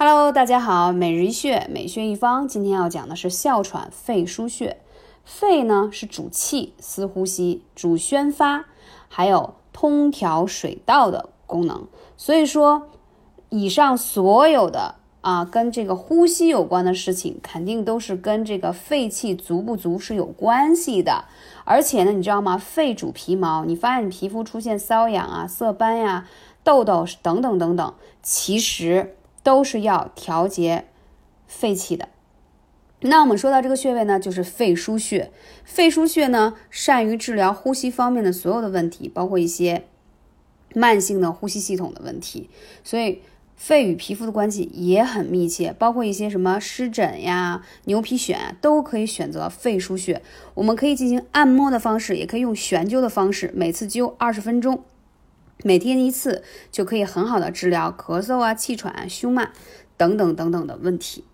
Hello，大家好，每日一穴，每穴一方。今天要讲的是哮喘肺腧穴。肺呢是主气、司呼吸、主宣发，还有通调水道的功能。所以说，以上所有的啊，跟这个呼吸有关的事情，肯定都是跟这个肺气足不足是有关系的。而且呢，你知道吗？肺主皮毛，你发现你皮肤出现瘙痒啊、色斑呀、痘痘等等等等，其实。都是要调节肺气的。那我们说到这个穴位呢，就是肺腧穴。肺腧穴呢，善于治疗呼吸方面的所有的问题，包括一些慢性的呼吸系统的问题。所以，肺与皮肤的关系也很密切，包括一些什么湿疹呀、牛皮癣，都可以选择肺腧穴。我们可以进行按摩的方式，也可以用悬灸的方式，每次灸二十分钟。每天一次就可以很好的治疗咳嗽啊、气喘、胸闷等等等等的问题。